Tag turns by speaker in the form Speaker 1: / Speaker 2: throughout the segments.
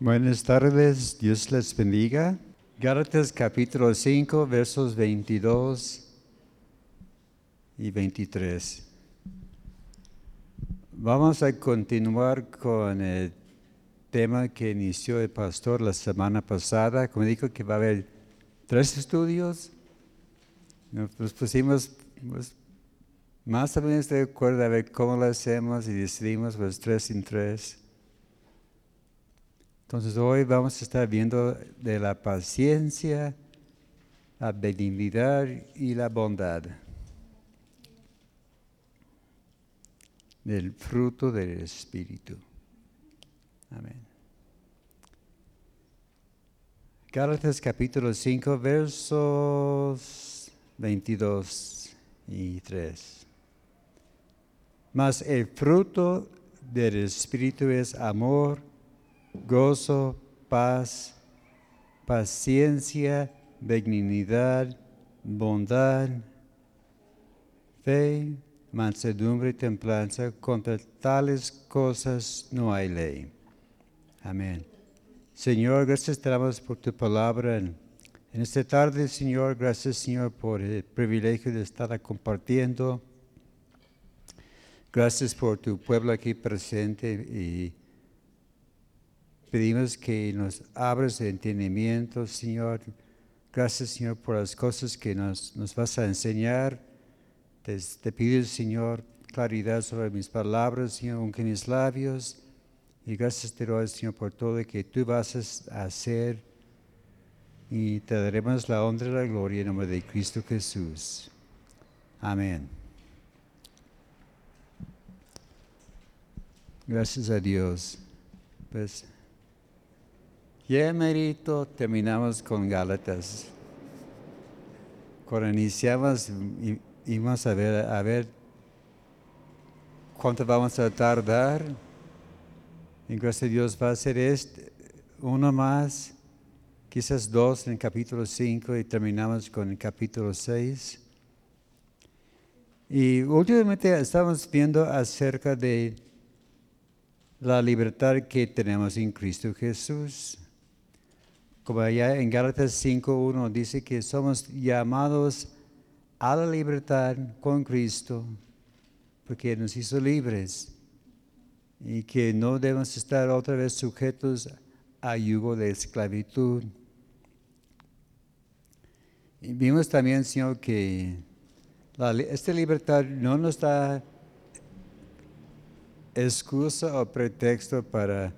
Speaker 1: Buenas tardes, Dios les bendiga. Gálatas capítulo 5, versos 22 y 23. Vamos a continuar con el tema que inició el pastor la semana pasada. Como dijo que va a haber tres estudios, nos pusimos pues, más o menos de acuerdo a ver cómo lo hacemos y decidimos pues tres en tres. Entonces hoy vamos a estar viendo de la paciencia, la benignidad y la bondad. Del fruto del Espíritu. Amén. Gálatas capítulo 5, versos 22 y 3. Mas el fruto del Espíritu es amor, gozo, paz, paciencia, benignidad, bondad, fe, mansedumbre y templanza. Contra tales cosas no hay ley. Amén. Señor, gracias te damos por tu palabra. En, esta tarde, Señor, gracias, Señor, por el privilegio de estar compartiendo. Gracias por tu pueblo aquí presente y Pedimos que nos abres de entendimiento, Señor. Gracias, Señor, por las cosas que nos, nos vas a enseñar. Te, pido, Señor, claridad sobre mis palabras, Señor, aunque mis labios. Y gracias te doy, Señor, por todo lo que tú vas a hacer. Y te daremos la honra y la gloria en nombre de Cristo Jesús. Amén. Gracias a Dios. Pues, ya merito terminamos con Gálatas. Cuando iniciamos, íbamos a ver, a ver cuánto vamos a tardar. En gracias Dios va a ser este, uno más, quizás dos en el capítulo 5 y terminamos con el capítulo 6. Y últimamente estamos viendo acerca de la libertad que tenemos en Cristo Jesús como allá en Gálatas 5.1 dice que somos llamados a la libertad con Cristo, porque nos hizo libres y que no debemos estar otra vez sujetos a yugo de esclavitud. Y vimos también, Señor, que esta libertad no nos da excusa o pretexto para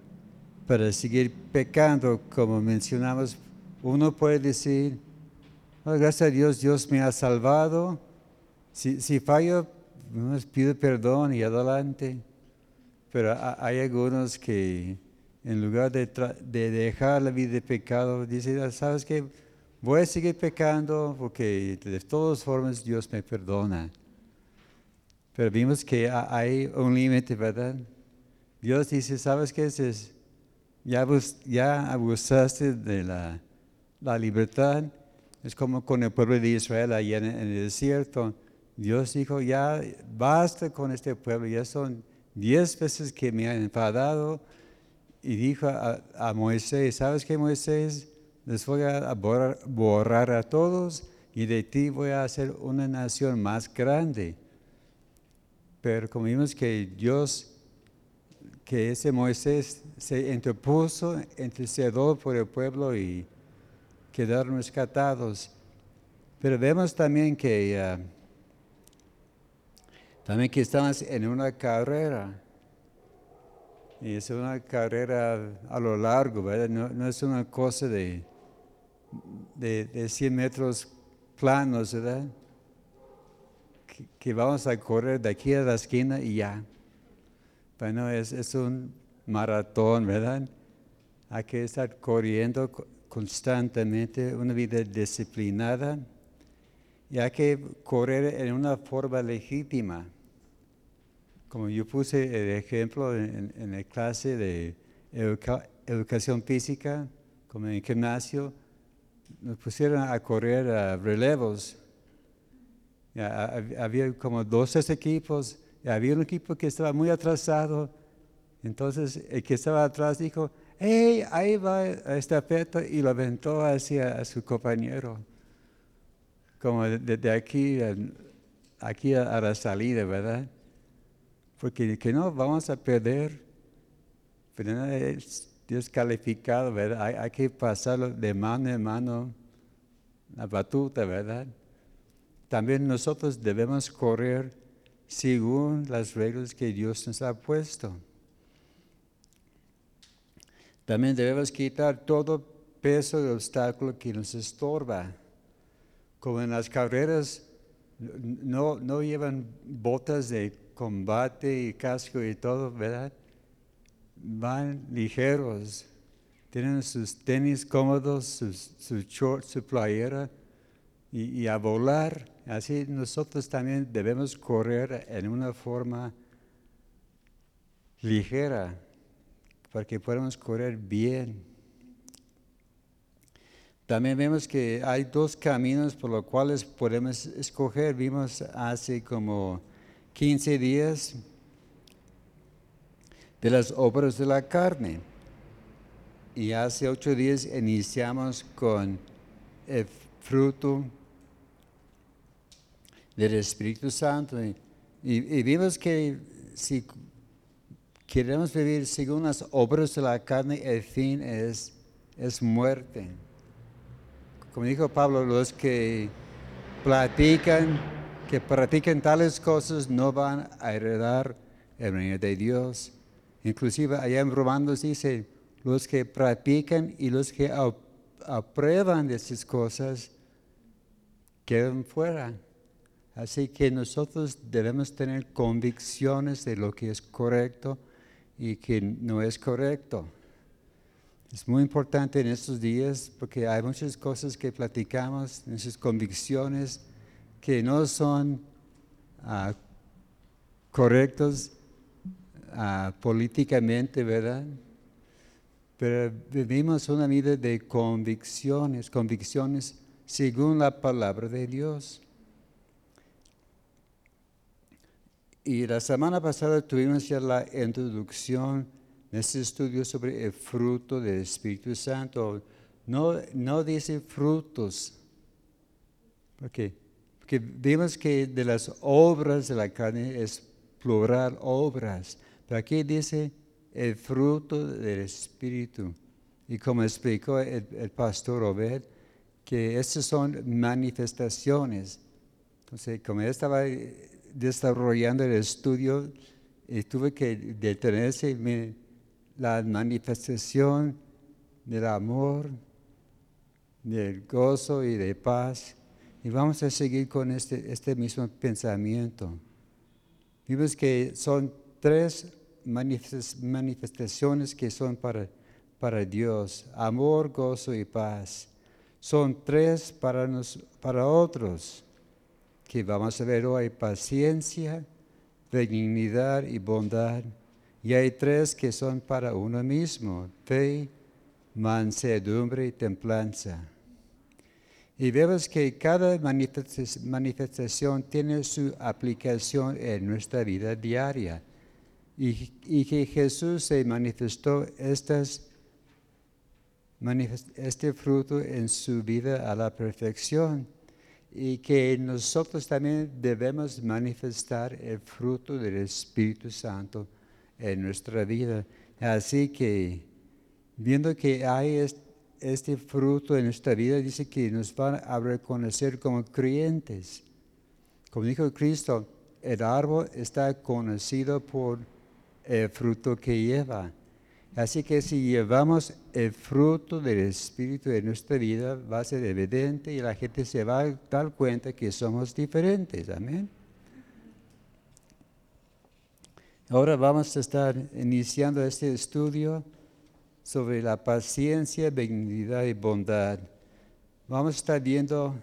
Speaker 1: para seguir pecando, como mencionamos, uno puede decir, oh, gracias a Dios, Dios me ha salvado. Si, si fallo, pido perdón y adelante. Pero hay algunos que en lugar de, de, dejar la vida de pecado, dicen, ah, ¿sabes qué? Voy a seguir pecando porque de todas formas Dios me perdona. Pero vimos que hay un límite, ¿verdad? Dios dice, ¿sabes qué? Es, ya, ya abusaste de la, la, libertad. Es como con el pueblo de Israel allá en, el desierto. Dios dijo, ya basta con este pueblo, ya son diez veces que me han enfadado. Y dijo a, Moisés, ¿sabes qué Moisés? Les voy a borrar, borrar a todos y de ti voy a hacer una nación más grande. Pero como vimos que Dios que ese Moisés se interpuso, intercedió por el pueblo y quedaron rescatados. Pero vemos también que, ah, también que estamos en una carrera. Y es una carrera a lo largo, ¿verdad? No, es una cosa de, de, de, 100 metros planos, ¿verdad? que vamos a correr de aquí a la esquina y ya. Bueno, es, un maratón, ¿verdad? Hay que estar corriendo constantemente, una vida disciplinada, y hay que correr en una forma legítima. Como yo puse el ejemplo en, la clase de educación física, como en el gimnasio, nos pusieron a correr a relevos. había como 12 equipos había un equipo que estaba muy atrasado. Entonces el que estaba atrás dijo, hey, ahí va esta peta y lo aventó hacia su compañero. Como desde aquí, aquí a la salida, ¿verdad? Porque que no vamos a perder, pero es descalificado, ¿verdad? Hay, hay que pasarlo de mano en mano, la batuta, ¿verdad? También nosotros debemos correr según las reglas que Dios nos ha puesto. También debemos quitar todo peso de obstáculo que nos estorba. Como en las carreras no, no llevan botas de combate y casco y todo, ¿verdad? Van ligeros, tienen sus tenis cómodos, sus, su short, su playera y a volar. Así nosotros también debemos correr en una forma ligera para que podamos correr bien. También vemos que hay dos caminos por los cuales podemos escoger. Vimos hace como 15 días de las obras de la carne. Y hace ocho días iniciamos con el fruto del Espíritu Santo. Y, y vimos que si queremos vivir según las obras de la carne, el fin es, es muerte. Como dijo Pablo, los que platican, que practican tales cosas no van a heredar el reino de Dios. Inclusive allá en Romanos dice, los que practican y los que aprueban de esas cosas quedan fuera. Así que nosotros debemos tener convicciones de lo que es correcto y que no es correcto. Es muy importante en estos días porque hay muchas cosas que platicamos, muchas convicciones que no son uh, correctos uh, políticamente, ¿verdad? Pero vivimos una vida de convicciones, convicciones según la palabra de Dios. Y la semana pasada tuvimos ya la introducción de este estudio sobre el fruto del Espíritu Santo. No, no dice frutos. Porque vimos que de las obras de la carne es plural obras. Pero aquí dice el fruto del Espíritu. Y como explicó el, pastor Obed, que estas son manifestaciones. Entonces, como estaba desarrollando el estudio y tuve que detenerse en la manifestación del amor, del gozo y de paz. Y vamos a seguir con este, este mismo pensamiento. Vimos que son tres manifestaciones que son para, para Dios, amor, gozo y paz. Son tres para, nos, para otros que vamos a ver hoy, paciencia, benignidad y bondad. Y hay tres que son para uno mismo, fe, mansedumbre y templanza. Y vemos que cada manifestación tiene su aplicación en nuestra vida diaria. Y, que Jesús se manifestó estas, este fruto en su vida a la perfección y que nosotros también debemos manifestar el fruto del Espíritu Santo en nuestra vida. Así que, viendo que hay este fruto en nuestra vida, dice que nos van a reconocer como creyentes. Como dijo Cristo, el árbol está conocido por el fruto que lleva. Así que si llevamos el fruto del Espíritu en nuestra vida, va a ser evidente y la gente se va a dar cuenta que somos diferentes. Amén. Ahora vamos a estar iniciando este estudio sobre la paciencia, benignidad y bondad. Vamos a estar viendo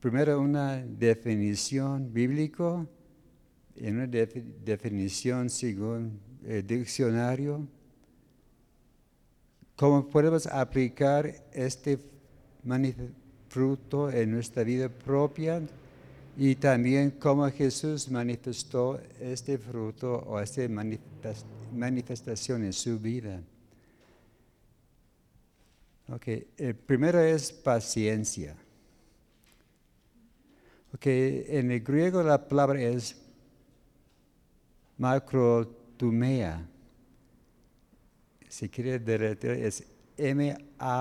Speaker 1: primero una definición bíblica y una definición según el diccionario, cómo podemos aplicar este fruto en nuestra vida propia y también cómo Jesús manifestó este fruto o esta manifestación en su vida. Ok, el primero es paciencia. Ok, en el griego la palabra es macrotumea. Si quiere derretir, es M-A-K-R-O-T-H-U-M-I-A.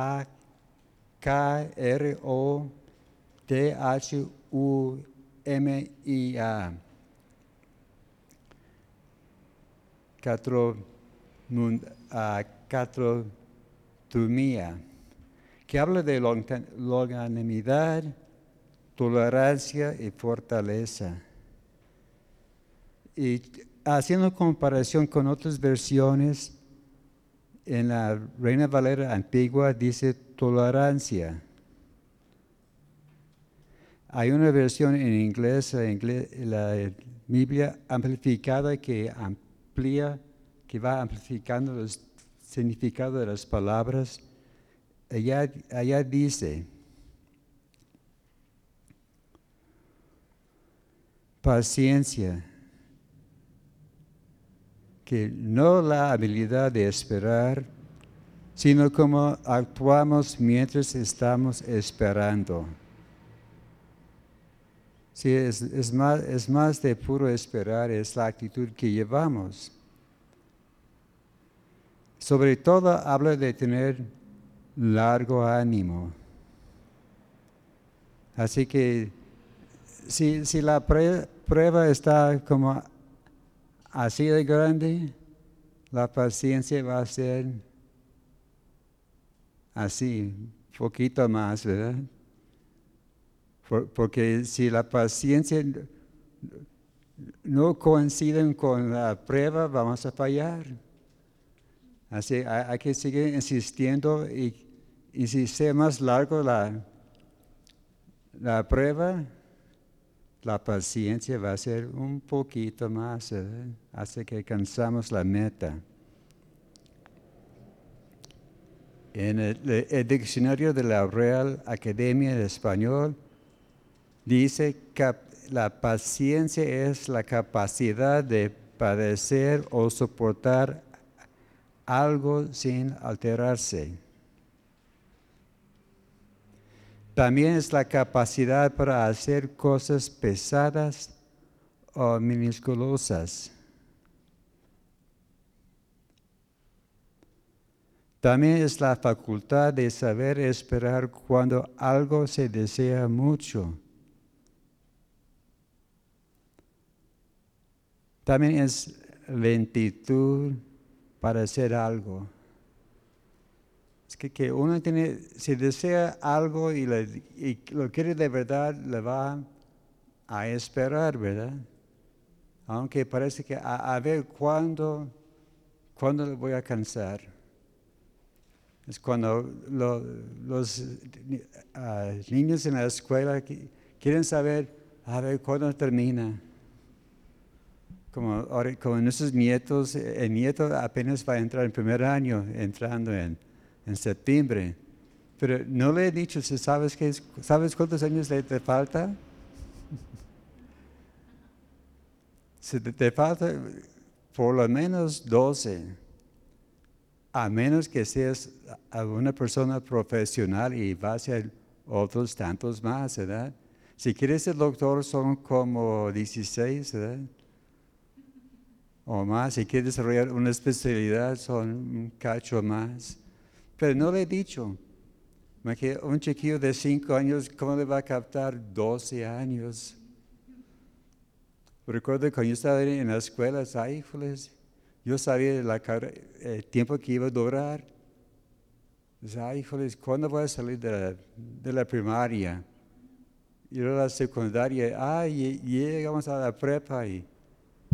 Speaker 1: Catrotumia, que habla de longanimidad, tolerancia y fortaleza. Y haciendo comparación con otras versiones, en la Reina Valera antigua dice tolerancia. Hay una versión en inglés, la Biblia amplificada que amplía, que va amplificando el significado de las palabras. Allá, allá dice, paciencia, que no la habilidad de esperar, sino como actuamos mientras estamos esperando. Sí, es, más, es más de puro esperar, es la actitud que llevamos. Sobre todo habla de tener largo ánimo. Así que si, si la prueba está como así de grande, la paciencia va a ser así, poquito más, ¿verdad? porque si la paciencia no coincide con la prueba, vamos a fallar. Así hay, que seguir insistiendo y, si sea más largo la, la prueba, la paciencia va a ser un poquito más, ¿eh? hace que alcanzamos la meta. En el, diccionario de la Real Academia de Español dice que la paciencia es la capacidad de padecer o soportar algo sin alterarse. También es la capacidad para hacer cosas pesadas o minusculosas. También es la facultad de saber esperar cuando algo se desea mucho. También es lentitud para hacer algo que, uno tiene, si desea algo y, lo quiere de verdad, le va a esperar, ¿verdad? Aunque parece que a, ver cuándo, cuándo le voy a cansar. Es cuando los ah, niños en la escuela quieren saber, a ver cuándo termina. Como, como nuestros nietos, el nieto apenas va a entrar en primer año, entrando en en septiembre. Pero no le he dicho, ¿sabes, qué ¿sabes cuántos años le te falta? Si te, falta por lo menos 12, a menos que seas una persona profesional y vas a otros tantos más, ¿verdad? Si quieres ser doctor son como 16, ¿verdad? O más, si quieres desarrollar una especialidad son un cacho más. Pero no le he dicho. Un chiquillo de 5 años, ¿cómo le va a captar 12 años? Recuerdo cuando yo estaba en la escuela, yo sabía el tiempo que iba a durar. Ay, ¿cuándo voy a salir de la, primaria? Y luego la secundaria, ay, llegamos a la prepa y,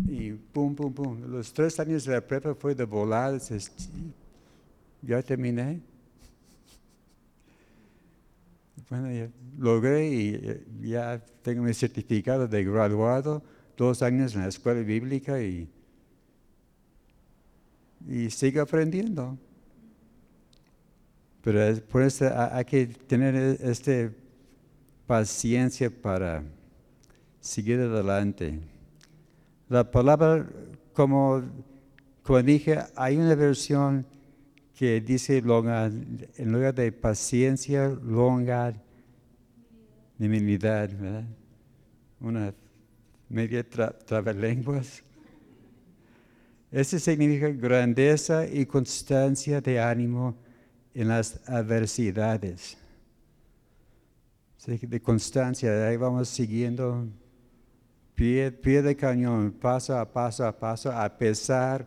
Speaker 1: y pum, pum, pum. Los tres años de la prepa fue de volar, ya terminé. Bueno, ya logré y ya tengo mi certificado de graduado, dos años en la escuela bíblica y, y sigo aprendiendo. Pero por eso hay que tener esta paciencia para seguir adelante. La palabra como como dije, hay una versión que dice longa, en lugar de paciencia, longa divinidad, ¿verdad? Una media tra trabalenguas. Eso significa grandeza y constancia de ánimo en las adversidades. De constancia, ahí vamos siguiendo pie, pie de cañón, paso a paso a paso, a pesar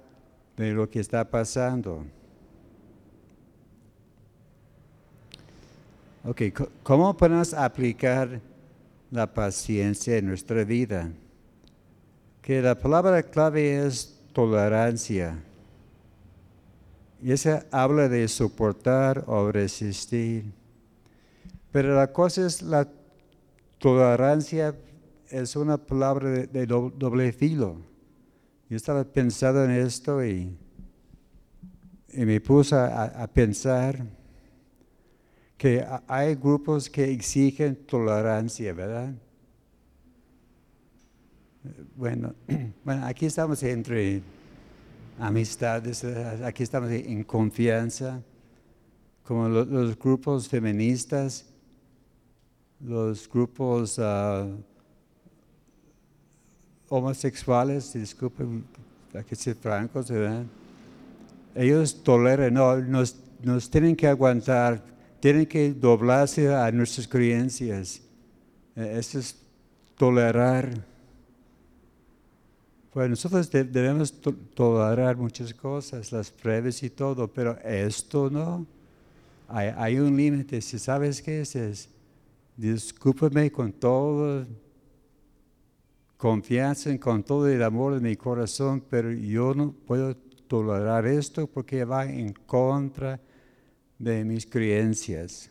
Speaker 1: de lo que está pasando. Ok, ¿cómo podemos aplicar la paciencia en nuestra vida? Que la palabra clave es tolerancia. Y esa habla de soportar o resistir. Pero la cosa es la tolerancia es una palabra de, doble filo. Yo estaba pensando en esto y, me puse a pensar que hay grupos que exigen tolerancia, ¿verdad? Bueno, bueno, aquí estamos entre amistades, aquí estamos en confianza, como los, grupos feministas, los grupos ah, homosexuales, disculpen, hay que ser francos, ¿verdad? Ellos toleran, no, nos, nos tienen que aguantar tienen que doblarse a nuestras creencias. Eh, eso es tolerar. Pues nosotros debemos tolerar muchas cosas, las pruebas y todo, pero esto no. Hay, un límite. Si sabes qué es, es, discúlpame con todo confianza, y con todo el amor de mi corazón, pero yo no puedo tolerar esto porque va en contra de mis creencias.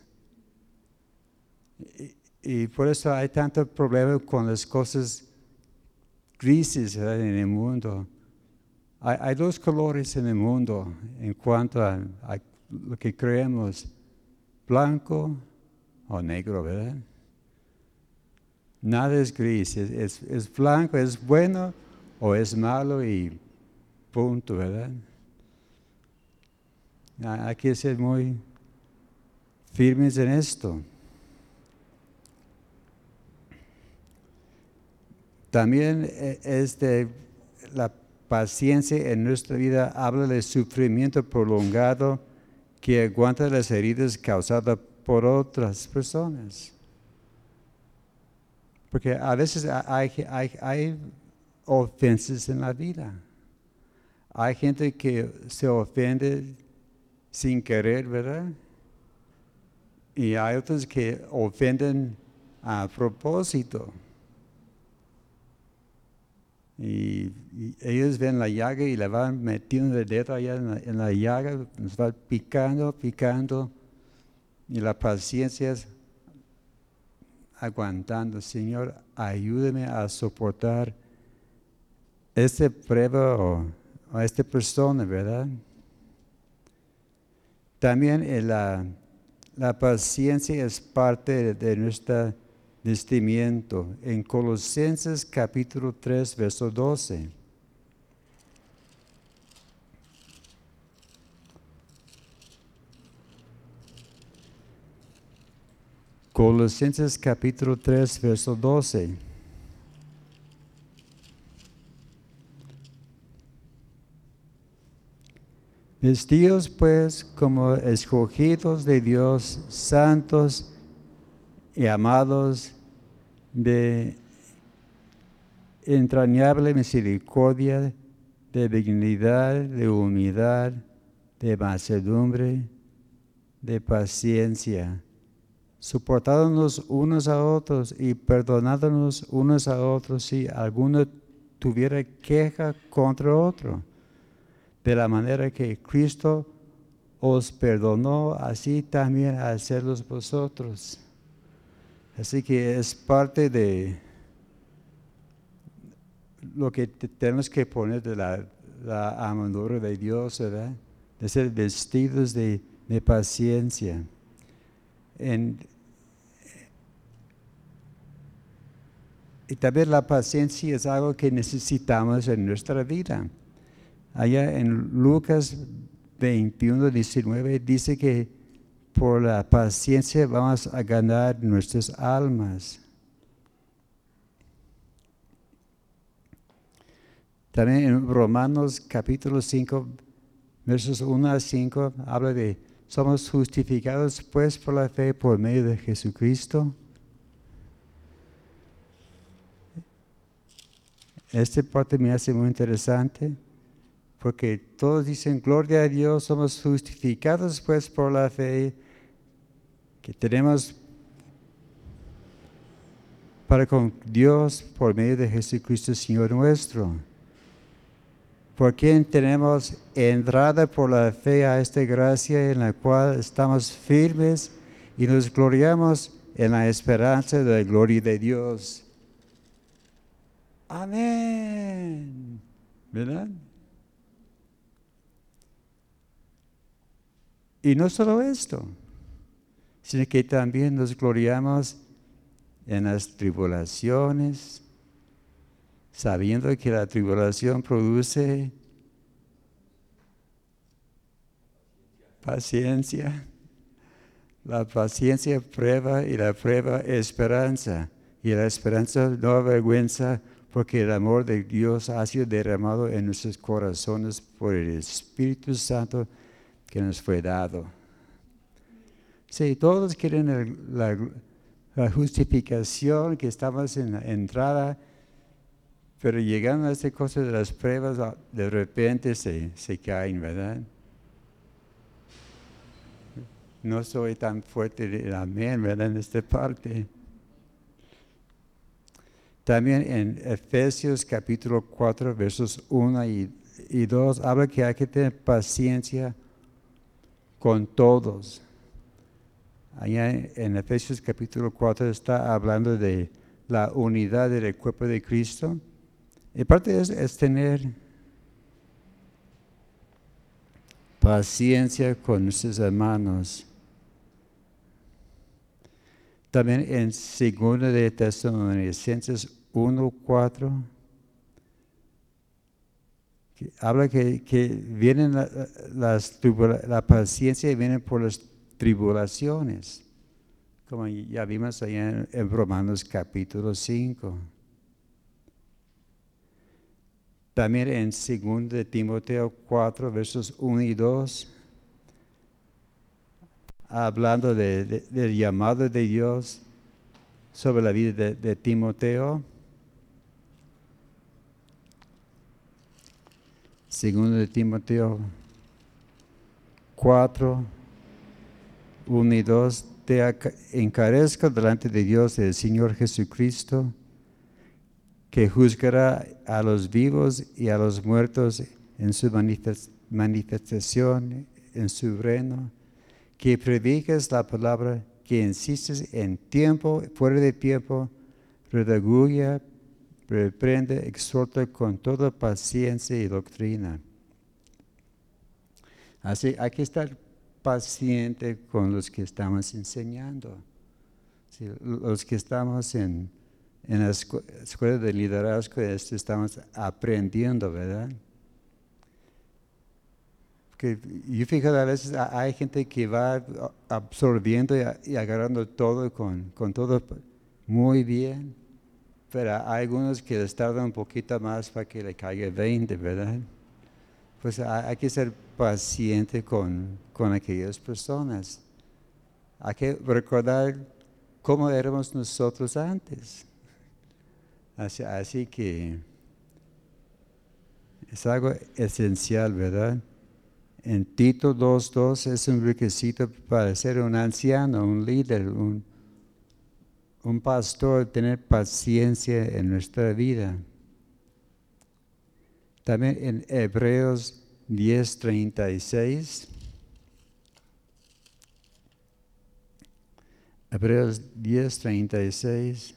Speaker 1: Y, por eso hay tanto problema con las cosas grises en el mundo. Hay, dos colores en el mundo en cuanto a, lo que creemos, blanco o negro, ¿verdad? Nada es gris, es, es blanco, es bueno o es malo y punto, ¿verdad? Hay que ser muy firmes en esto. También eh, es de la paciencia en nuestra vida habla de sufrimiento prolongado que aguanta las heridas causadas por otras personas. Porque a veces hay, hay, hay ofensas en la vida. Hay gente que se ofende sin querer, ¿verdad? Y hay otros que ofenden a propósito. Y, ellos ven la llaga y le van metiendo el dedo allá en la, llaga, nos va picando, picando. Y la paciencia es aguantando. Señor, ayúdeme a soportar esta prueba o esta persona, ¿verdad? También la, la paciencia es parte de nuestro vestimiento. En Colosenses capítulo 3, verso 12. Colosenses capítulo 3, verso 12. Vestidos pues como escogidos de Dios, santos y amados de entrañable misericordia, de dignidad, de humildad, de mansedumbre, de paciencia, soportándonos unos a otros y perdonándonos unos a otros si alguno tuviera queja contra otro de la manera que Cristo os perdonó, así también hacerlos vosotros. Así que es parte de lo que tenemos que poner de la, la de Dios, ¿verdad? De ser vestidos de, paciencia. y también la paciencia es algo que necesitamos en nuestra vida allá en Lucas 21, 19, dice que por la paciencia vamos a ganar nuestras almas. También en Romanos capítulo 5, versos 1 a 5, habla de, somos justificados pues por la fe por medio de Jesucristo. Esta parte me hace muy interesante porque todos dicen, gloria a Dios, somos justificados pues por la fe que tenemos para con Dios por medio de Jesucristo Señor nuestro. Por quien tenemos entrada por la fe a esta gracia en la cual estamos firmes y nos gloriamos en la esperanza de la gloria de Dios. Amén. ¿Verdad? Y no solo esto, sino que también nos gloriamos en las tribulaciones, sabiendo que la tribulación produce paciencia. La paciencia prueba y la prueba esperanza. Y la esperanza no avergüenza porque el amor de Dios ha sido derramado en nuestros corazones por el Espíritu Santo que nos fue dado. Sí, todos quieren la, justificación que estamos en la entrada, pero llegando a esta cosa de las pruebas, ah, de repente se, se caen, ¿verdad? No soy tan fuerte de amén, ¿verdad? En esta parte. También en Efesios capítulo 4, versos 1 y, y 2, habla que hay que tener paciencia con todos. Allá en Efesios capítulo 4 está hablando de la unidad del cuerpo de Cristo. Y parte es, es tener paciencia con nuestros hermanos. También en 2 de Tesalonicenses 1, 4 habla que, vienen las, la paciencia viene por las tribulaciones, como ya vimos allá en, Romanos capítulo 5. También en 2 de Timoteo 4, versos 1 y 2, hablando del llamado de Dios sobre la vida de, de Timoteo. Segundo de Timoteo 4, 1 y 2, te encarezco delante de Dios el Señor Jesucristo, que juzgará a los vivos y a los muertos en su manifestación, en su reino, que prediques la palabra, que insistes en tiempo, fuera de tiempo, redagulla, reprende, exhorta con toda paciencia y doctrina. Así hay que estar paciente con los que estamos enseñando. los que estamos en, en la escuela de liderazgo estamos aprendiendo, ¿verdad? Porque yo fijo a veces hay gente que va absorbiendo y, agarrando todo con, con todo muy bien pero hay algunos que les tardan un poquito más para que le caiga 20, ¿verdad? Pues hay que ser paciente con, con aquellas personas. Hay que recordar cómo éramos nosotros antes. Así, así que es algo esencial, ¿verdad? En Tito 2.2 es un requisito para ser un anciano, un líder, un, un pastor tener paciencia en nuestra vida. También en Hebreos 10:36. Hebreos 10:36.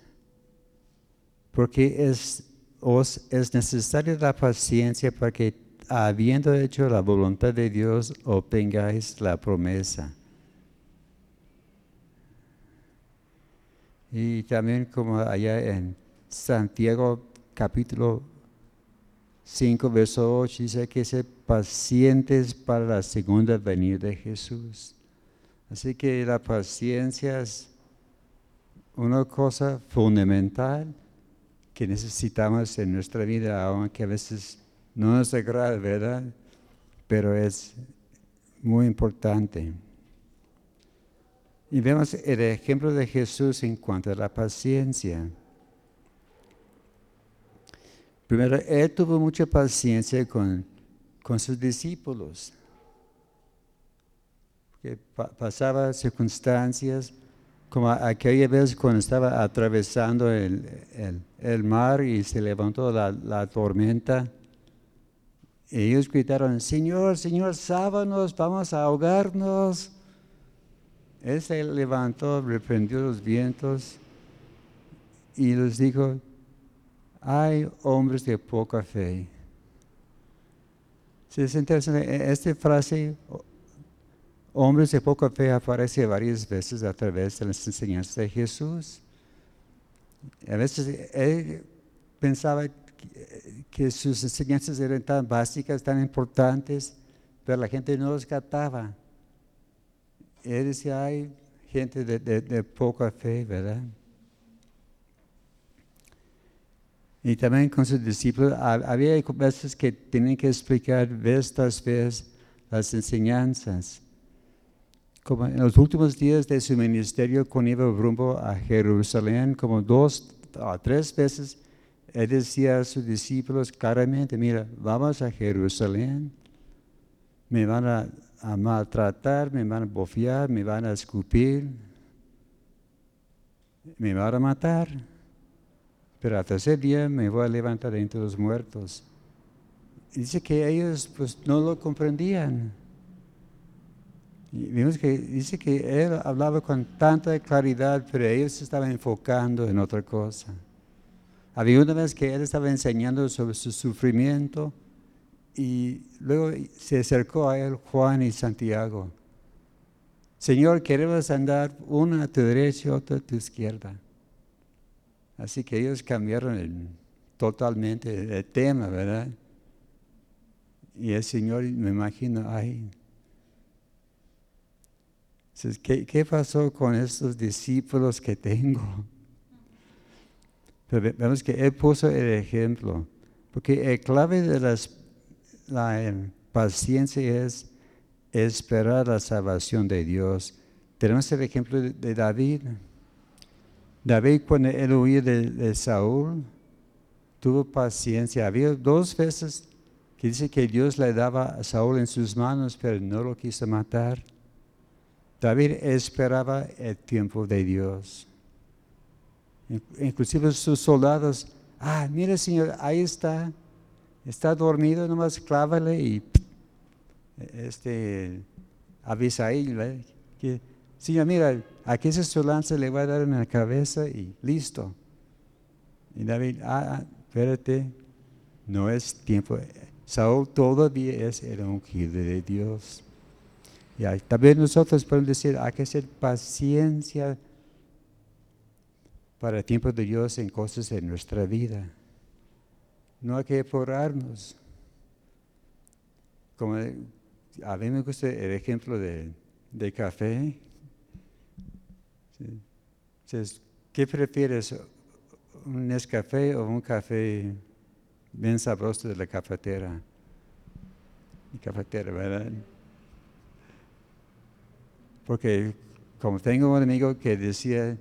Speaker 1: Porque es, os es necesaria la paciencia para que, habiendo hecho la voluntad de Dios, obtengáis la promesa. Y también como allá en Santiago capítulo 5, verso 8, dice que ser pacientes para la segunda venida de Jesús. Así que la paciencia es una cosa fundamental que necesitamos en nuestra vida, aunque a veces no nos agrada, ¿verdad? Pero es muy importante. Y vemos el ejemplo de Jesús en cuanto a la paciencia. Primero, Él tuvo mucha paciencia con, con sus discípulos, que pasaba circunstancias como aquella vez cuando estaba atravesando el, mar y se levantó la, la tormenta. Ellos gritaron, Señor, Señor, sábanos, vamos a ahogarnos. Él se levantó, reprendió los vientos y les dijo, hay hombres de poca fe. Es interesante, e-, esta frase, hombres de poca fe, aparece varias veces a través de las enseñanzas de Jesús. A veces él pensaba que, sus enseñanzas eran tan básicas, tan importantes, pero la gente no los captaba. Él decía, hay gente de poca fe, ¿verdad? Y también con sus discípulos había veces que tenían que explicar vez tras vez las enseñanzas. Como en los últimos días de su ministerio, con iba rumbo a Jerusalén, como dos o tres veces, él decía a sus discípulos claramente, mira, vamos a Jerusalén, me van a, a maltratar, me van a bofear, me van a escupir, me van a matar pero hasta ese día me voy a levantar entre los muertos. dice que ellos pues no lo comprendían. Que dice que él hablaba con tanta claridad, pero ellos se estaban enfocando en otra cosa. Había una vez que él estaba enseñando sobre su sufrimiento y luego se acercó a él Juan y Santiago. Señor, queremos andar una a tu derecha y otra a tu izquierda. Así que ellos cambiaron totalmente el tema, ¿verdad? Y el Señor, me imagino, ay, ¿qué, ¿qué pasó con estos discípulos que tengo? Pero vemos que Él puso el ejemplo, porque el clave de la paciencia es esperar la salvación de Dios. Tenemos el ejemplo de David. David cuando él huía de, Saúl, tuvo paciencia. Había dos veces que dice que Dios le daba a Saúl en sus manos, pero no lo quiso matar. David esperaba el tiempo de Dios. Inclusive sus soldados, ah, mire Señor, ahí está, está dormido, nomás clávale y este, avisa ahí, que Señor, mira, aquí ese su lanza le va a dar en la cabeza y listo. Y David, ah, ah, espérate, no es tiempo. Saúl todavía es el ungido de Dios. Y también nosotros podemos decir, hay que ser paciencia para el tiempo de Dios en cosas de nuestra vida. No hay que apurarnos. Como a mí me gusta el ejemplo de, café. ¿qué prefieres? ¿Un Nescafé o un café bien sabroso de la cafetera? cafetera, ¿verdad? Porque como tengo un amigo que decía,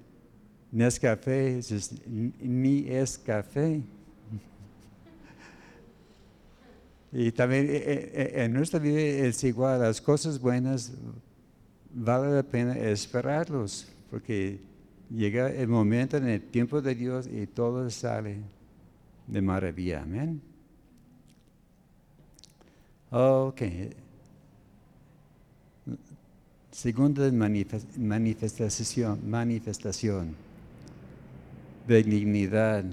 Speaker 1: Nescafé, ni es café. Y también eh, eh, eh, en nuestra vida es igual, las cosas buenas vale la pena esperarlos porque llega el momento en el tiempo de Dios y todo sale de maravilla. Amén. Ok. Segunda manifestación, manifestación, benignidad.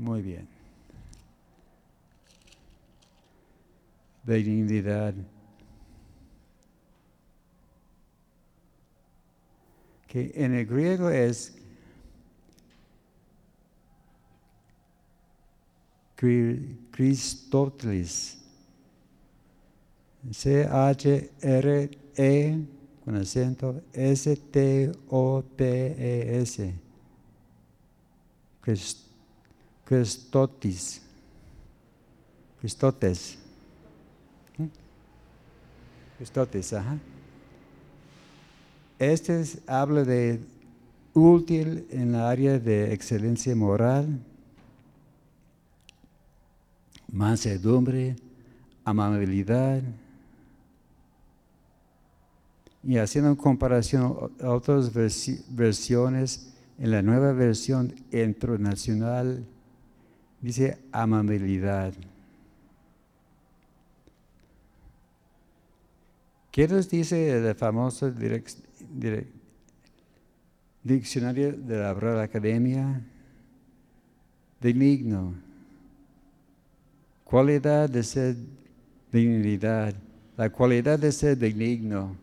Speaker 1: Muy bien. Benignidad. que en el griego es Christotelis. C-H-R-E con acento S-T-O-T-E-S. Christotis. Christotes. ¿Mm? Christotes, ajá. Este habla de útil en la área de excelencia moral, mansedumbre, amabilidad. Y haciendo comparación a otras versiones, en la nueva versión internacional dice amabilidad. ¿Qué nos dice el famoso diccionario de la Real Academia? Benigno. Cualidad de ser dignidad. La cualidad de ser benigno.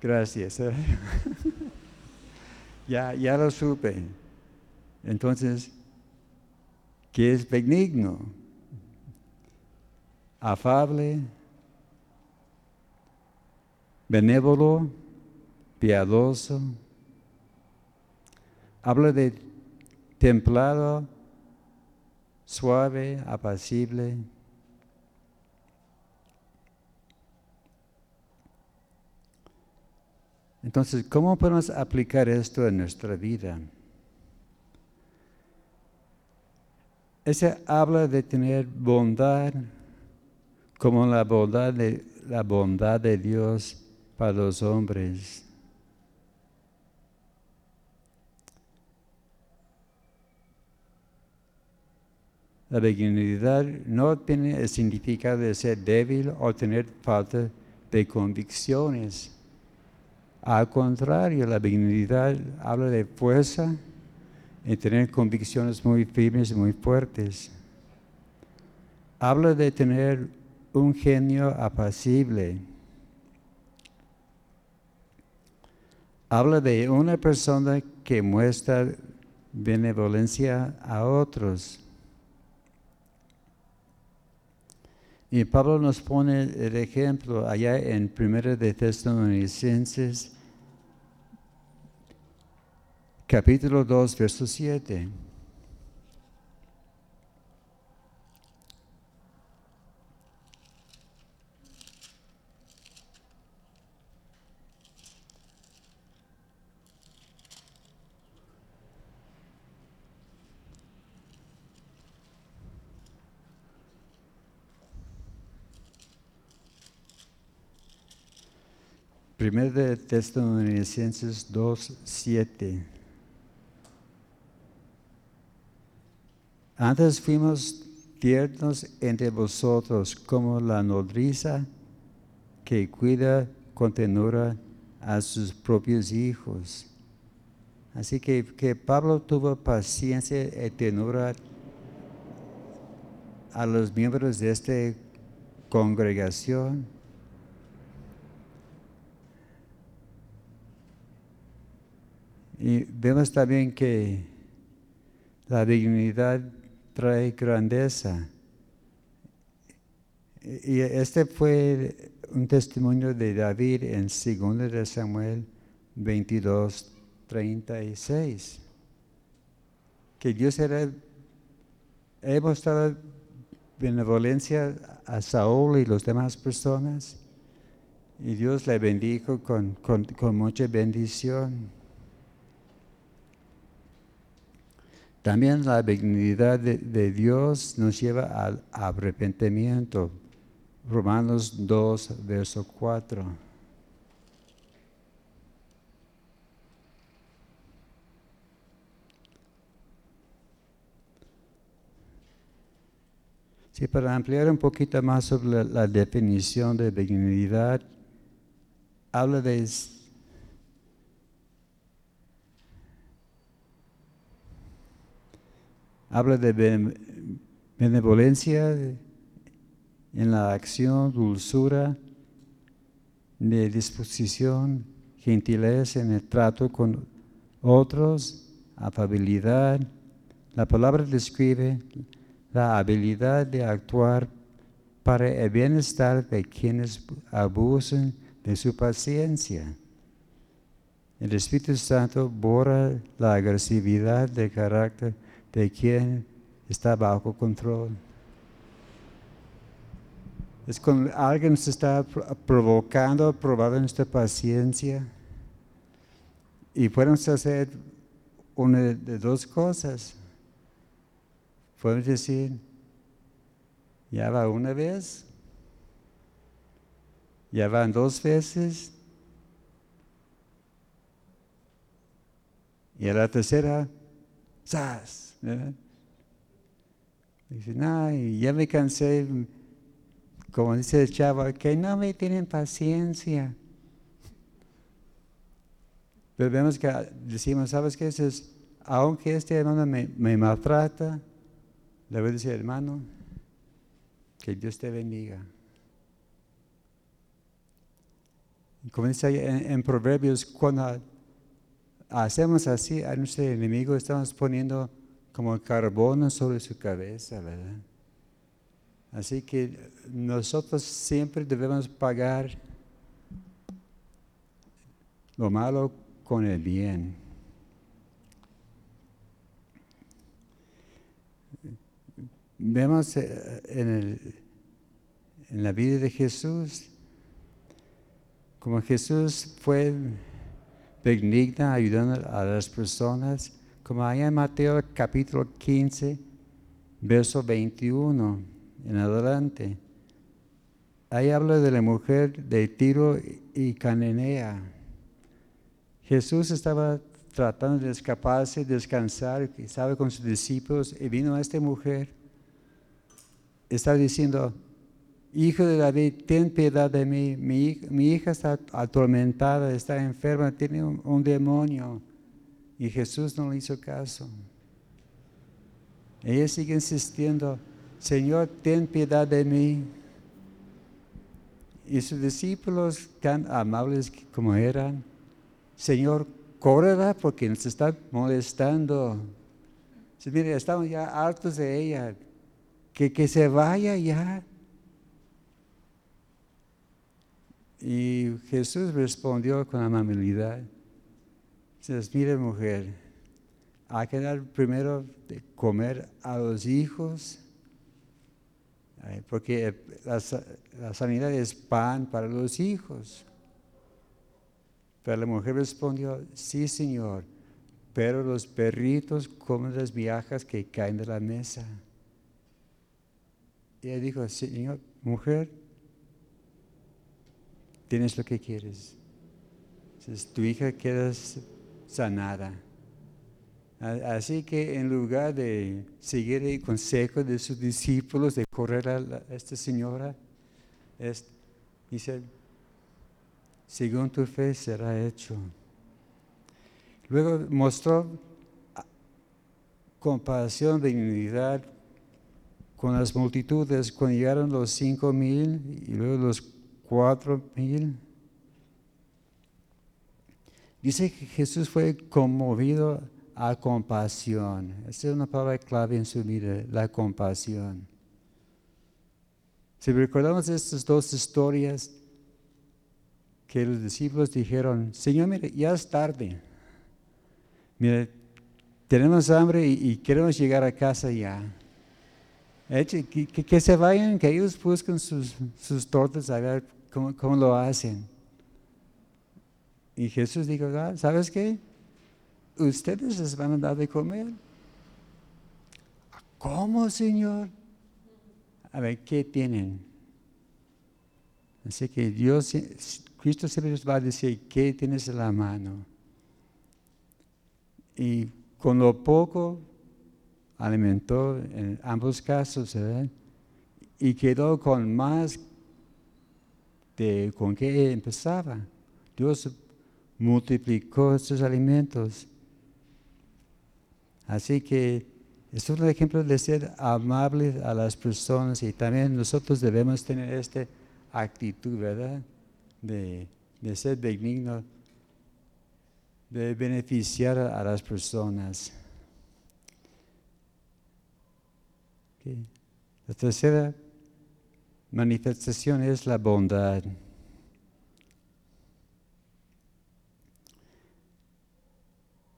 Speaker 1: Gracias. ya, ya lo supe. Entonces, ¿qué es benigno? afable, benévolo, piadoso. Habla de templado, suave, apacible. Entonces, ¿cómo podemos aplicar esto en nuestra vida? Ese habla de tener bondad, como la bondad de, la bondad de Dios para los hombres. La benignidad no tiene el significado de ser débil o tener falta de convicciones. Al contrario, la benignidad habla de fuerza y tener convicciones muy firmes y muy fuertes. Habla de tener un genio apacible. Habla de una persona que muestra benevolencia a otros. Y Pablo nos pone el ejemplo allá en 1 de Tesalonicenses, capítulo 2, verso 7. Primer de Tesalonicenses 2, 7. Antes fuimos tiernos entre vosotros como la nodriza que cuida con tenura a sus propios hijos. Así que, que Pablo tuvo paciencia y tenura a los miembros de esta congregación Y vemos también que la dignidad trae grandeza. Y este fue un testimonio de David en 2 de Samuel 22, 36. Que Dios era, he mostrado benevolencia a Saúl y las demás personas. Y Dios le bendijo con, con mucha bendición. También la benignidad de, Dios nos lleva al arrepentimiento. Romanos 2, verso 4. Sí, para ampliar un poquito más sobre la definición de benignidad, habla de habla de benevolencia en la acción, dulzura, de disposición, gentileza en el trato con otros, afabilidad. La palabra describe la habilidad de actuar para el bienestar de quienes abusan de su paciencia. El Espíritu Santo borra la agresividad de carácter de quien está bajo control. Es cuando alguien se está provocando, probando nuestra paciencia. Y podemos hacer una de dos cosas. Podemos decir, ya va una vez, ya van dos veces, y a la tercera, ¡zas! Dice, no, ya me cansé, como dice el chavo, que no me tienen paciencia. Pero vemos que decimos, ¿sabes qué? Es, aunque este hermano me, me maltrata, le voy a decir, hermano, que Dios te bendiga. Como dice en Proverbios, cuando hacemos así a nuestro enemigo, estamos poniendo como carbono sobre su cabeza, ¿verdad? Así que nosotros siempre debemos pagar lo malo con el bien. Vemos eh, en, la vida de Jesús, como Jesús fue benigna ayudando a las personas, como hay en Mateo capítulo 15, verso 21 en adelante. Ahí habla de la mujer de Tiro y Cananea. Jesús estaba tratando de escaparse, descansar, estaba con sus discípulos y vino a esta mujer. Estaba diciendo, Hijo de David, ten piedad de mí. Mi, hija está atormentada, está enferma, tiene un, demonio. Y Jesús no le hizo caso. Ella sigue insistiendo, Señor, ten piedad de mí. Y sus discípulos, tan amables como eran, Señor, córrela porque nos está molestando. mire, estamos ya hartos de ella. Que, que se vaya ya. Y Jesús respondió con amabilidad. Dice, mire mujer, hay que dar primero de comer a los hijos, porque la, la sanidad es pan para los hijos. Pero la mujer respondió, sí Señor, pero los perritos comen las miajas que caen de la mesa. Y ella dijo, Señor, mujer, tienes lo que quieres. Entonces, tu hija queda sanada. Así que en lugar de seguir el consejo de sus discípulos de correr a, esta señora, dice, según tu fe será hecho. Luego mostró compasión, dignidad con las multitudes cuando llegaron los cinco mil y luego los cuatro mil. Dice que Jesús fue conmovido a compasión. Esa es una palabra clave en su vida, la compasión. Si recordamos estas dos historias, que los discípulos dijeron, Señor, mire, ya es tarde. Mire, tenemos hambre y, queremos llegar a casa ya. Que, se vayan, que ellos busquen sus, sus tortas a ver cómo, lo hacen. Y Jesús dijo, ah, ¿sabes qué? Ustedes les van a dar de comer. ¿Cómo, Señor? A ver, ¿qué tienen? Así que Dios, Cristo siempre les va a decir, ¿qué tienes en la mano? Y con lo poco alimentó en ambos casos, ¿verdad? Y quedó con más de con qué empezaba. Dios multiplicó estos alimentos. Así que es un ejemplo de ser amable a las personas y también nosotros debemos tener esta actitud, ¿verdad? De, ser benigno, de beneficiar a las personas. La tercera manifestación es la bondad.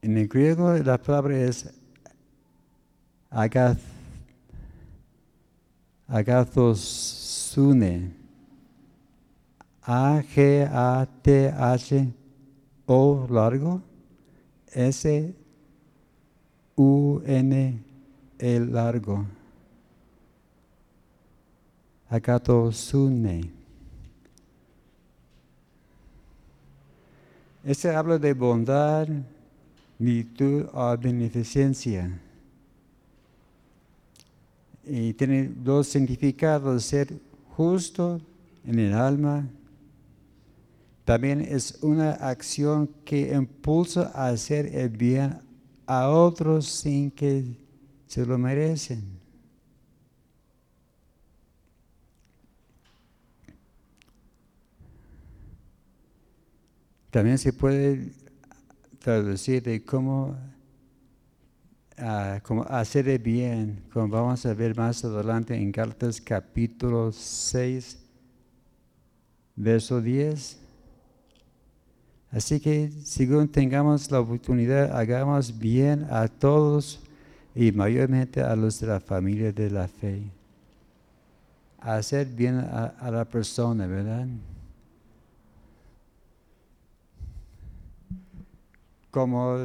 Speaker 1: En el griego la palabra es agath, agathosune. A-G-A-T-H-O largo. S-U-N-E largo. Agathosune. Este habla de bondad, virtud o beneficencia. Y tiene dos significados, ser justo en el alma. También es una acción que impulsa a hacer el bien a otros sin que se lo merecen. También se puede traducir de cómo, ah, hacer el bien, como vamos a ver más adelante en Gálatas capítulo 6, verso 10. Así que según tengamos la oportunidad, hagamos bien a todos y mayormente a los de la familia de la fe. Hacer bien a, a la persona, ¿verdad? Como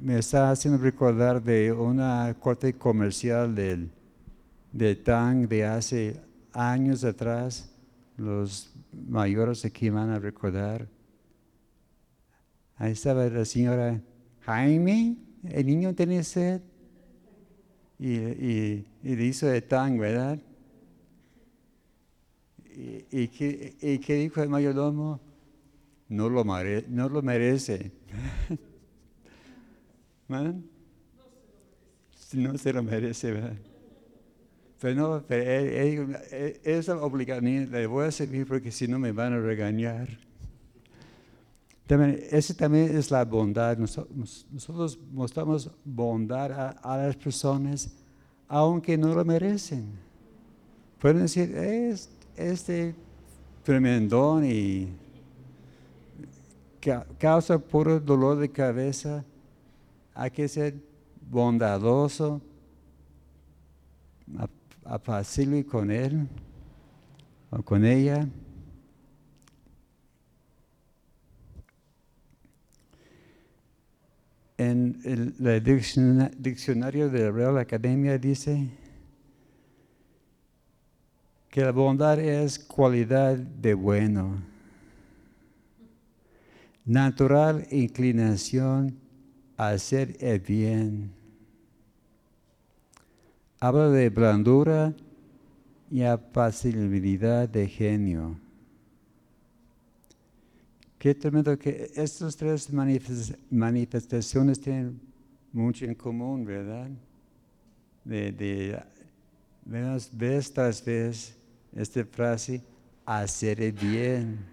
Speaker 1: me está haciendo recordar de una corte comercial del, de Tang de hace años atrás, los mayores aquí van a recordar. Ahí estaba la señora Jaime, el niño tiene sed, y, y, le hizo de Tang, ¿verdad? ¿Y, y, qué, y dijo el mayordomo? No lo merece. No se lo merece, ¿verdad? Pero no, pero él, es obligado, le voy a servir porque si no me van a regañar. También, esa también es la bondad. Nosotros, mostramos bondad a, las personas, aunque no lo merecen. Pueden decir, es, este tremendón y causa puro dolor de cabeza hay que ser bondadoso, apacible con él o con ella. En el, diccionario de la Real Academia dice que la bondad es cualidad de bueno, natural inclinación hacer el bien. Habla de blandura y apacibilidad de genio. Qué tremendo que estas tres manifestaciones tienen mucho en común, ¿verdad? De, de vez tras vez esta frase, hacer el bien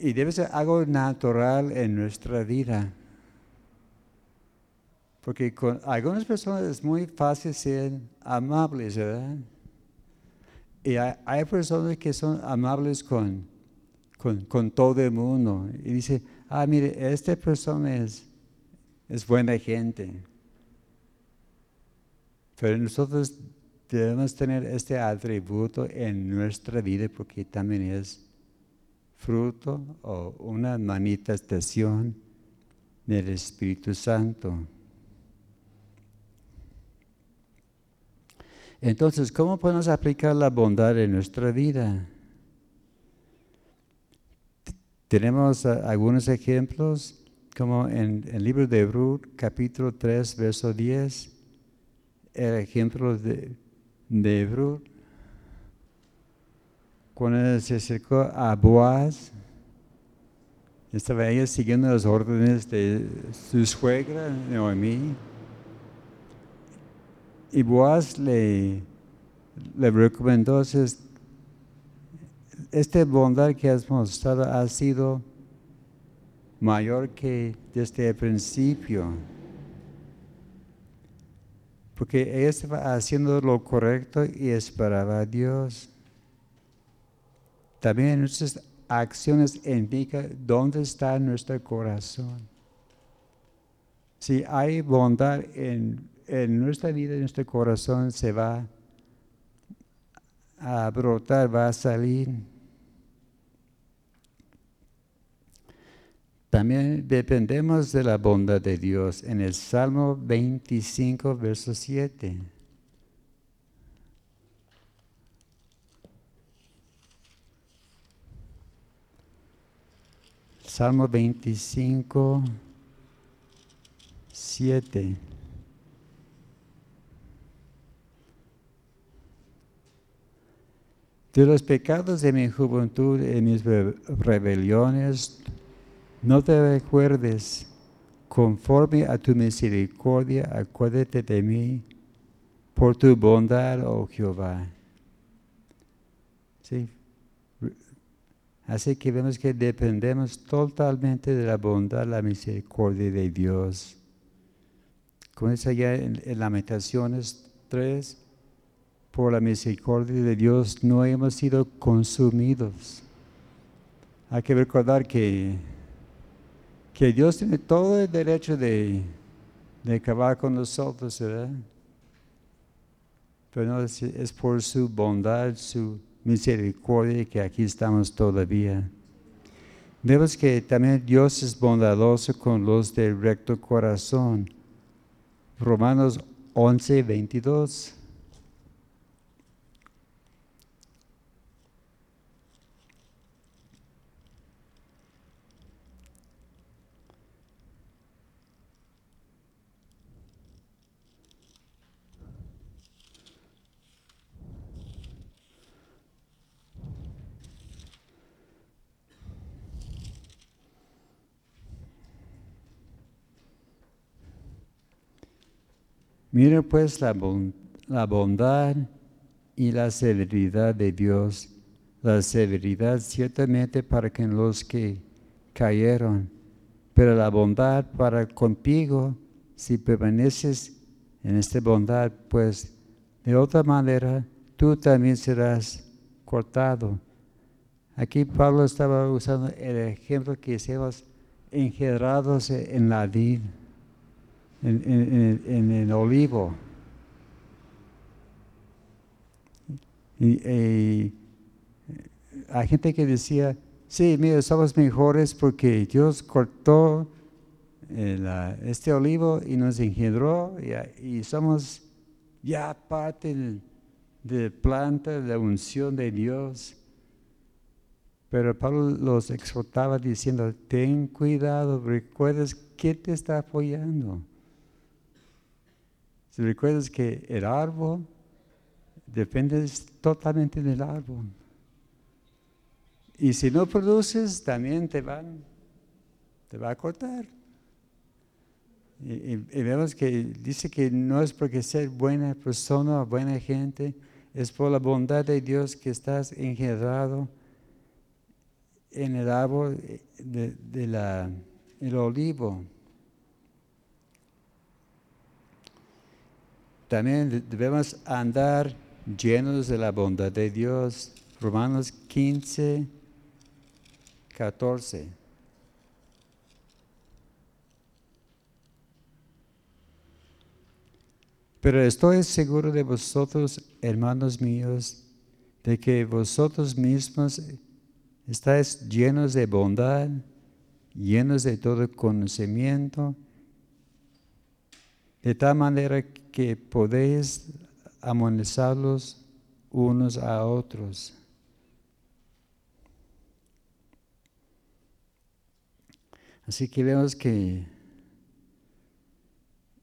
Speaker 1: y debe ser algo natural en nuestra vida. Porque con algunas personas es muy fácil ser amables, ¿verdad? Y hay, personas que son amables con, con, todo el mundo. Y dice, ah, mire, esta persona es, es buena gente. Pero nosotros debemos tener este atributo en nuestra vida porque también es fruto o una manifestación del Espíritu Santo. Entonces, ¿cómo podemos aplicar la bondad en nuestra vida? Tenemos algunos ejemplos, como en el libro de Ruth, capítulo 3, verso 10, el ejemplo de, de cuando se acercó a Boaz, estaba ella siguiendo las órdenes de su suegra, Noemí. Y Boaz le, le recomendó, esta bondad que has mostrado ha sido mayor que desde el principio. Porque ella estaba haciendo lo correcto y esperaba a Dios. También nuestras acciones indican dónde está nuestro corazón. Si hay bondad en, en nuestra vida, en nuestro corazón, se va a brotar, va a salir. También dependemos de la bondad de Dios en el Salmo 25, verso 7. Salmo 25, 7. De los pecados de mi juventud y mis rebeliones, no te recuerdes, conforme a tu misericordia, acuérdate de mí, por tu bondad, oh Jehová. ¿Sí? Así que vemos que dependemos totalmente de la bondad, la misericordia de Dios. Como dice allá en, en Lamentaciones 3, por la misericordia de Dios no hemos sido consumidos. Hay que recordar que, que Dios tiene todo el derecho de, de acabar con nosotros, ¿verdad? Pero no, es, es por su bondad, su misericordia que aquí estamos todavía. Vemos que también Dios es bondadoso con los de recto corazón. Romanos 11, 22. Mira pues la, bondad y la severidad de Dios. La severidad ciertamente para que los que cayeron, pero la bondad para contigo, si permaneces en esta bondad, pues de otra manera tú también serás cortado. Aquí Pablo estaba usando el ejemplo que seamos engendrados en la vida en, el olivo. Y, hay gente que decía, sí, mira, somos mejores porque Dios cortó este olivo y nos engendró y, somos ya parte de, planta, de la unción de Dios. Pero Pablo los exhortaba diciendo, ten cuidado, recuerdas que te está apoyando. Recuerdas que el árbol depende totalmente del árbol. Y si no produces, también te van, te va a cortar. Y, vemos que dice que no es porque ser buena persona o buena gente, es por la bondad de Dios que estás engendrado en el árbol de, de olivo. También debemos andar llenos de la bondad de Dios. Romanos 15, 14. Pero estoy seguro de vosotros, hermanos míos, de que vosotros mismos estáis llenos de bondad, llenos de todo conocimiento, de tal manera que podéis amonizarlos unos a otros. Así que vemos que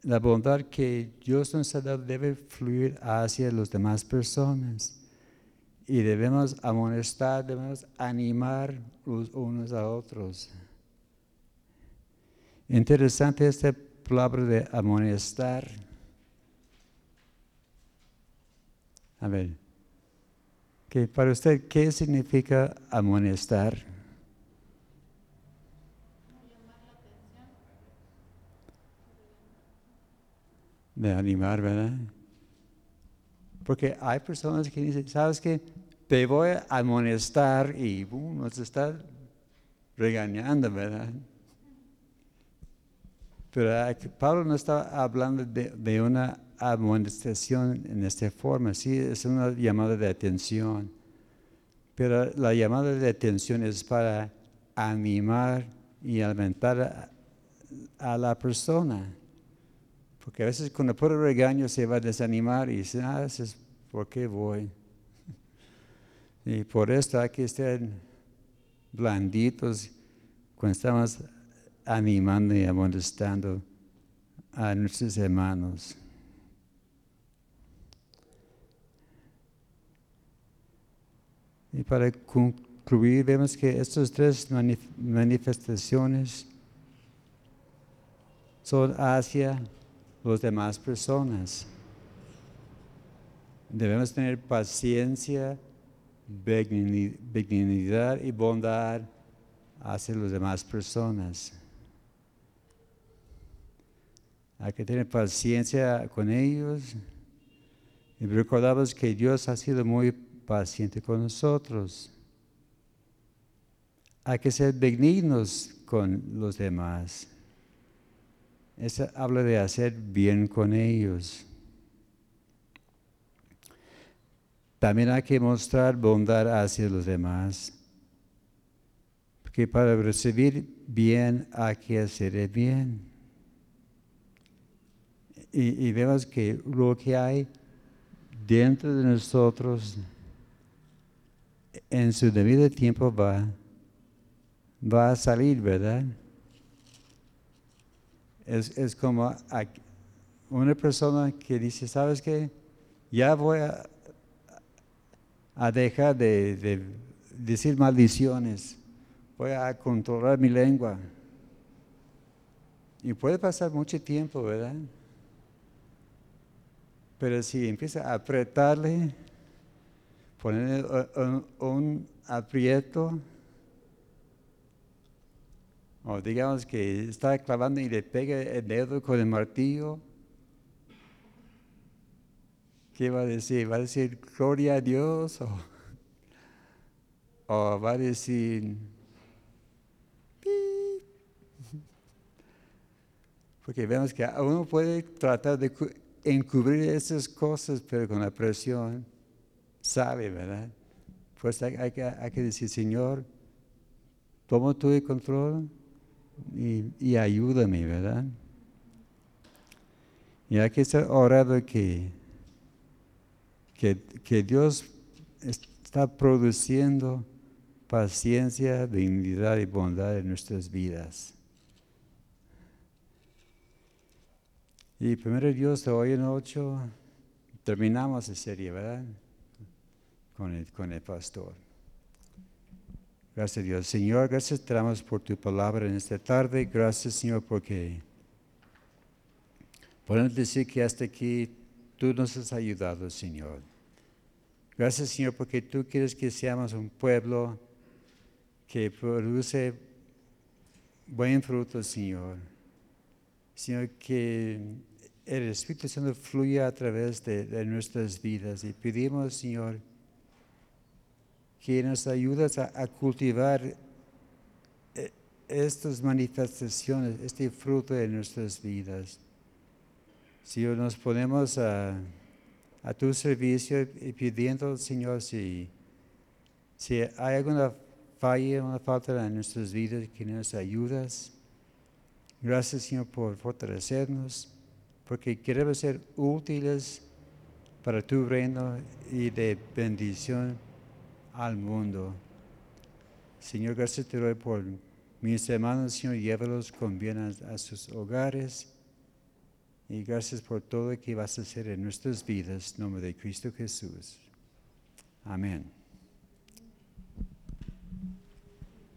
Speaker 1: la bondad que Dios nos ha dado debe fluir hacia las demás personas. Y debemos amonestar, debemos animar los unos a otros. Interesante esta palabra de amonestar. A ver, que para usted, ¿qué significa amonestar? De animar, ¿verdad? Porque hay personas que dicen, ¿sabes qué? Te voy a amonestar y boom, nos está regañando, ¿verdad? Pero ah, Pablo no está hablando de, de una amonestación en esta forma, sí, es una llamada de atención. Pero la llamada de atención es para animar y alimentar a, la persona. Porque a veces con el puro regaño se va a desanimar y dice, ah, es por qué voy. Y por esto hay que estar blanditos cuando estamos animando y amonestando a nuestros hermanos. Y para concluir, vemos que estas tres manifestaciones son hacia las demás personas. Debemos tener paciencia, benignidad y bondad hacia las demás personas. Hay que tener paciencia con ellos. Y recordamos que Dios ha sido muy paciente con nosotros. Hay que ser benignos con los demás. Eso habla de hacer bien con ellos. También hay que mostrar bondad hacia los demás. Porque para recibir bien hay que hacer el bien. Y, y vemos que lo que hay dentro de nosotros en su debido tiempo va, va a salir, ¿verdad? Es, como una persona que dice, ¿sabes qué? Ya voy a, a dejar de, de, decir maldiciones, voy a controlar mi lengua. Y puede pasar mucho tiempo, ¿verdad? Pero si empieza a apretarle, poner un, aprieto, o digamos que está clavando y le pega el dedo con el martillo, ¿qué va a decir? ¿Va a decir gloria a Dios? ¿O, o va a decir... Porque vemos que uno puede tratar de encubrir esas cosas, pero con la presión sabe, ¿verdad? Pues hay, que, decir, Señor, toma el control y, ayúdame, ¿verdad? Y hay que estar orando que, que, que Dios está produciendo paciencia, dignidad y bondad en nuestras vidas. Y primero Dios, hoy en ocho terminamos la serie, ¿verdad? Con el, con el pastor. Gracias Dios. Señor, gracias te por tu palabra en esta tarde. Gracias, Señor, porque podemos decir que hasta aquí tú nos has ayudado, Señor. Gracias, Señor, porque tú quieres que seamos un pueblo que produce buen fruto, Señor. Señor, que el Espíritu Santo fluya a través de, de nuestras vidas. Y pedimos, Señor, que nos ayudas a, cultivar eh, estas manifestaciones, este fruto de nuestras vidas. Si nos ponemos a, tu servicio y pidiendo, Señor, si, si hay alguna falla, una falta en nuestras vidas, que nos ayudas. Gracias, Señor, por fortalecernos, porque queremos ser útiles para tu reino y de bendición al mundo. Señor, gracias te doy por mis hermanos, Señor, llévalos con bien a, sus hogares. Y gracias por todo lo que vas a hacer en nuestras vidas. En nombre de Cristo Jesús. Amén.